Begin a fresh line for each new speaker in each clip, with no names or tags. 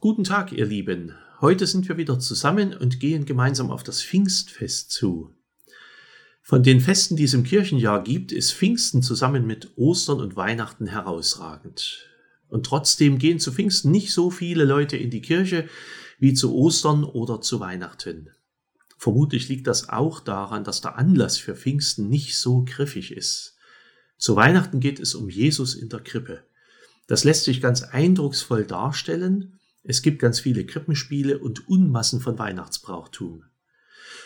Guten Tag, ihr Lieben. Heute sind wir wieder zusammen und gehen gemeinsam auf das Pfingstfest zu. Von den Festen, die es im Kirchenjahr gibt, ist Pfingsten zusammen mit Ostern und Weihnachten herausragend. Und trotzdem gehen zu Pfingsten nicht so viele Leute in die Kirche wie zu Ostern oder zu Weihnachten. Vermutlich liegt das auch daran, dass der Anlass für Pfingsten nicht so griffig ist. Zu Weihnachten geht es um Jesus in der Krippe. Das lässt sich ganz eindrucksvoll darstellen. Es gibt ganz viele Krippenspiele und Unmassen von Weihnachtsbrauchtum.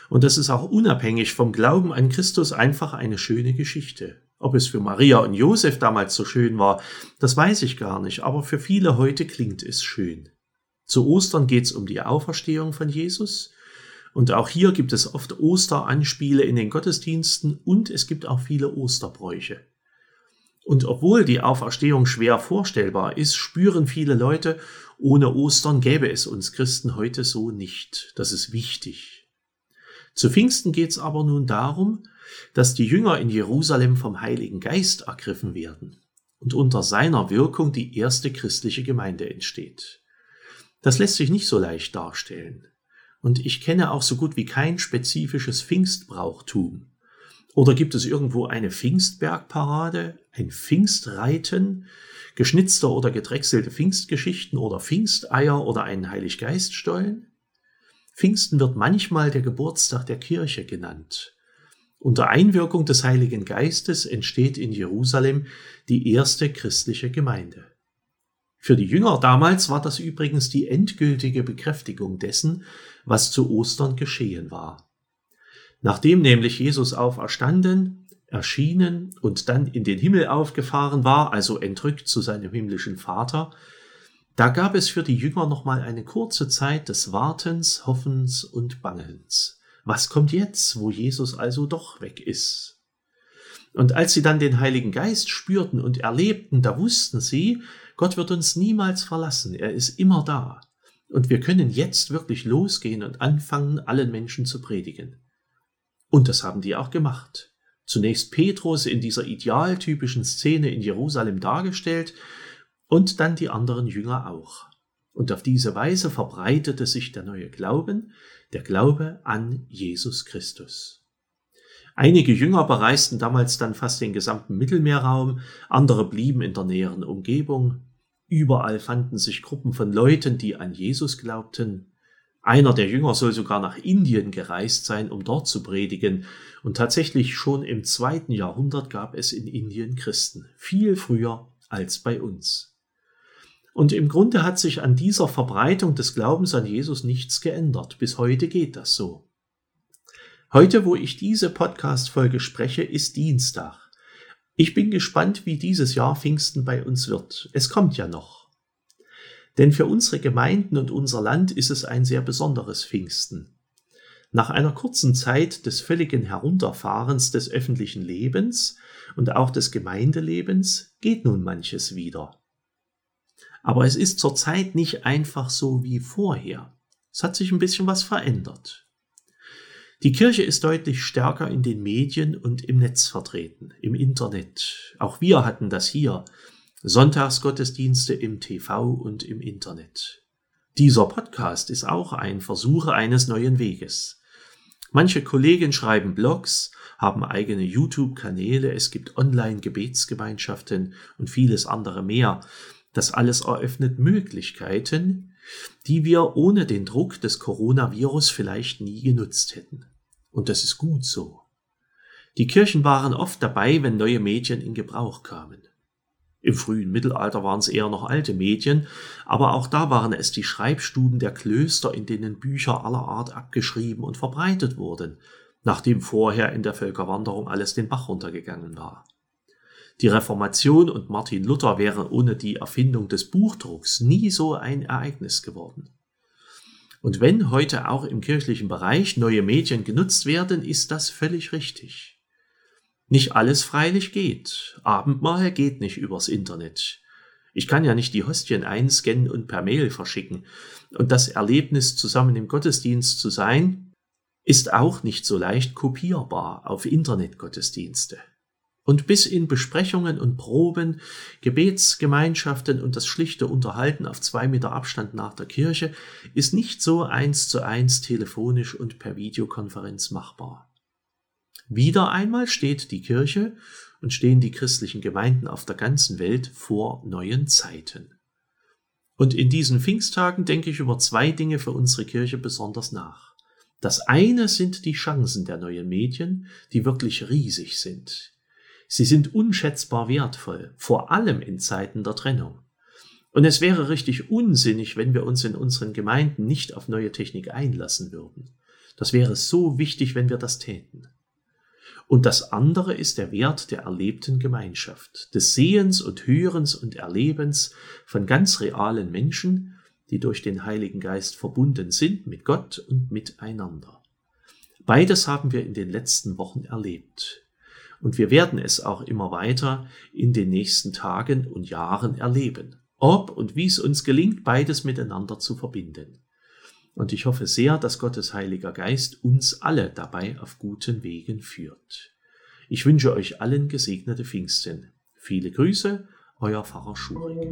Und das ist auch unabhängig vom Glauben an Christus einfach eine schöne Geschichte. Ob es für Maria und Josef damals so schön war, das weiß ich gar nicht, aber für viele heute klingt es schön. Zu Ostern geht es um die Auferstehung von Jesus. Und auch hier gibt es oft Osteranspiele in den Gottesdiensten und es gibt auch viele Osterbräuche. Und obwohl die Auferstehung schwer vorstellbar ist, spüren viele Leute, ohne Ostern gäbe es uns Christen heute so nicht. Das ist wichtig. Zu Pfingsten geht es aber nun darum, dass die Jünger in Jerusalem vom Heiligen Geist ergriffen werden und unter seiner Wirkung die erste christliche Gemeinde entsteht. Das lässt sich nicht so leicht darstellen. Und ich kenne auch so gut wie kein spezifisches Pfingstbrauchtum. Oder gibt es irgendwo eine Pfingstbergparade, ein Pfingstreiten, geschnitzte oder gedrechselte Pfingstgeschichten oder Pfingsteier oder einen Heiliggeiststollen? Pfingsten wird manchmal der Geburtstag der Kirche genannt. Unter Einwirkung des Heiligen Geistes entsteht in Jerusalem die erste christliche Gemeinde. Für die Jünger damals war das übrigens die endgültige Bekräftigung dessen, was zu Ostern geschehen war. Nachdem nämlich Jesus auferstanden, erschienen und dann in den Himmel aufgefahren war, also entrückt zu seinem himmlischen Vater, da gab es für die Jünger noch mal eine kurze Zeit des Wartens, Hoffens und Bangens. Was kommt jetzt, wo Jesus also doch weg ist? Und als sie dann den Heiligen Geist spürten und erlebten, da wussten sie, Gott wird uns niemals verlassen, er ist immer da. Und wir können jetzt wirklich losgehen und anfangen, allen Menschen zu predigen. Und das haben die auch gemacht. Zunächst Petrus in dieser idealtypischen Szene in Jerusalem dargestellt, und dann die anderen Jünger auch. Und auf diese Weise verbreitete sich der neue Glauben, der Glaube an Jesus Christus. Einige Jünger bereisten damals dann fast den gesamten Mittelmeerraum, andere blieben in der näheren Umgebung. Überall fanden sich Gruppen von Leuten, die an Jesus glaubten. Einer der Jünger soll sogar nach Indien gereist sein, um dort zu predigen. Und tatsächlich schon im zweiten Jahrhundert gab es in Indien Christen, viel früher als bei uns. Und im Grunde hat sich an dieser Verbreitung des Glaubens an Jesus nichts geändert. Bis heute geht das so. Heute, wo ich diese Podcast-Folge spreche, ist Dienstag. Ich bin gespannt, wie dieses Jahr Pfingsten bei uns wird. Es kommt ja noch. Denn für unsere Gemeinden und unser Land ist es ein sehr besonderes Pfingsten. Nach einer kurzen Zeit des völligen Herunterfahrens des öffentlichen Lebens und auch des Gemeindelebens geht nun manches wieder. Aber es ist zurzeit nicht einfach so wie vorher. Es hat sich ein bisschen was verändert. Die Kirche ist deutlich stärker in den Medien und im Netz vertreten, im Internet. Auch wir hatten das hier. Sonntagsgottesdienste im TV und im Internet. Dieser Podcast ist auch ein Versuch eines neuen Weges. Manche Kollegen schreiben Blogs, haben eigene YouTube-Kanäle, es gibt Online-Gebetsgemeinschaften und vieles andere mehr. Das alles eröffnet Möglichkeiten, die wir ohne den Druck des Coronavirus vielleicht nie genutzt hätten. Und das ist gut so. Die Kirchen waren oft dabei, wenn neue Medien in Gebrauch kamen. Im frühen Mittelalter waren es eher noch alte Medien, aber auch da waren es die Schreibstuben der Klöster, in denen Bücher aller Art abgeschrieben und verbreitet wurden, nachdem vorher in der Völkerwanderung alles den Bach runtergegangen war. Die Reformation und Martin Luther wären ohne die Erfindung des Buchdrucks nie so ein Ereignis geworden. Und wenn heute auch im kirchlichen Bereich neue Medien genutzt werden, ist das völlig richtig. Nicht alles freilich geht. Abendmahl geht nicht übers Internet. Ich kann ja nicht die Hostien einscannen und per Mail verschicken. Und das Erlebnis, zusammen im Gottesdienst zu sein, ist auch nicht so leicht kopierbar auf Internetgottesdienste. Und bis in Besprechungen und Proben, Gebetsgemeinschaften und das schlichte Unterhalten auf zwei Meter Abstand nach der Kirche ist nicht so eins zu eins telefonisch und per Videokonferenz machbar. Wieder einmal steht die Kirche und stehen die christlichen Gemeinden auf der ganzen Welt vor neuen Zeiten. Und in diesen Pfingsttagen denke ich über zwei Dinge für unsere Kirche besonders nach. Das eine sind die Chancen der neuen Medien, die wirklich riesig sind. Sie sind unschätzbar wertvoll, vor allem in Zeiten der Trennung. Und es wäre richtig unsinnig, wenn wir uns in unseren Gemeinden nicht auf neue Technik einlassen würden. Das wäre so wichtig, wenn wir das täten. Und das andere ist der Wert der erlebten Gemeinschaft, des Sehens und Hörens und Erlebens von ganz realen Menschen, die durch den Heiligen Geist verbunden sind mit Gott und miteinander. Beides haben wir in den letzten Wochen erlebt. Und wir werden es auch immer weiter in den nächsten Tagen und Jahren erleben. Ob und wie es uns gelingt, beides miteinander zu verbinden. Und ich hoffe sehr, dass Gottes Heiliger Geist uns alle dabei auf guten Wegen führt. Ich wünsche euch allen gesegnete Pfingsten. Viele Grüße, euer Pfarrer Schurig.